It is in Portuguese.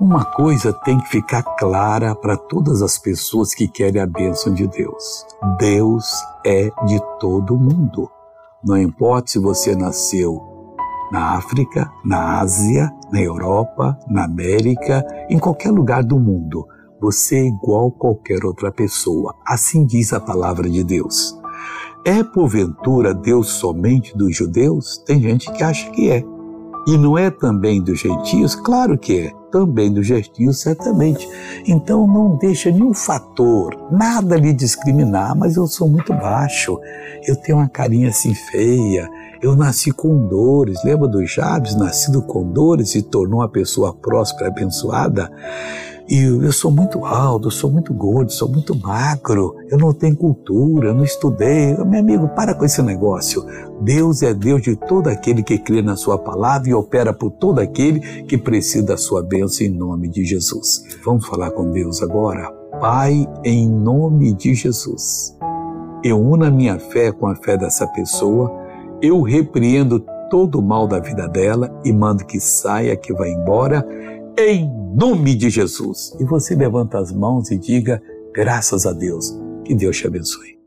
Uma coisa tem que ficar clara para todas as pessoas que querem a bênção de Deus: Deus é de todo mundo. Não importa se você nasceu na África, na Ásia, na Europa, na América, em qualquer lugar do mundo. Você é igual a qualquer outra pessoa. Assim diz a palavra de Deus. É porventura Deus somente dos judeus? Tem gente que acha que é. E não é também dos gentios? Claro que é. Também dos gentios, certamente. Então não deixa nenhum fator, nada lhe discriminar, mas eu sou muito baixo, eu tenho uma carinha assim feia, eu nasci com dores. Lembra do Jabes, nascido com dores e tornou uma pessoa próspera, abençoada? E eu sou muito alto, eu sou muito gordo, sou muito magro, eu não tenho cultura, eu não estudei. Meu amigo, para com esse negócio. Deus é Deus de todo aquele que crê na sua palavra e opera por todo aquele que precisa da sua bênção em nome de Jesus. Vamos falar com Deus agora? Pai, em nome de Jesus, eu uno a minha fé com a fé dessa pessoa, eu repreendo todo o mal da vida dela e mando que saia, que vá embora em nome de Jesus. E você levanta as mãos e diga: graças a Deus. Que Deus te abençoe.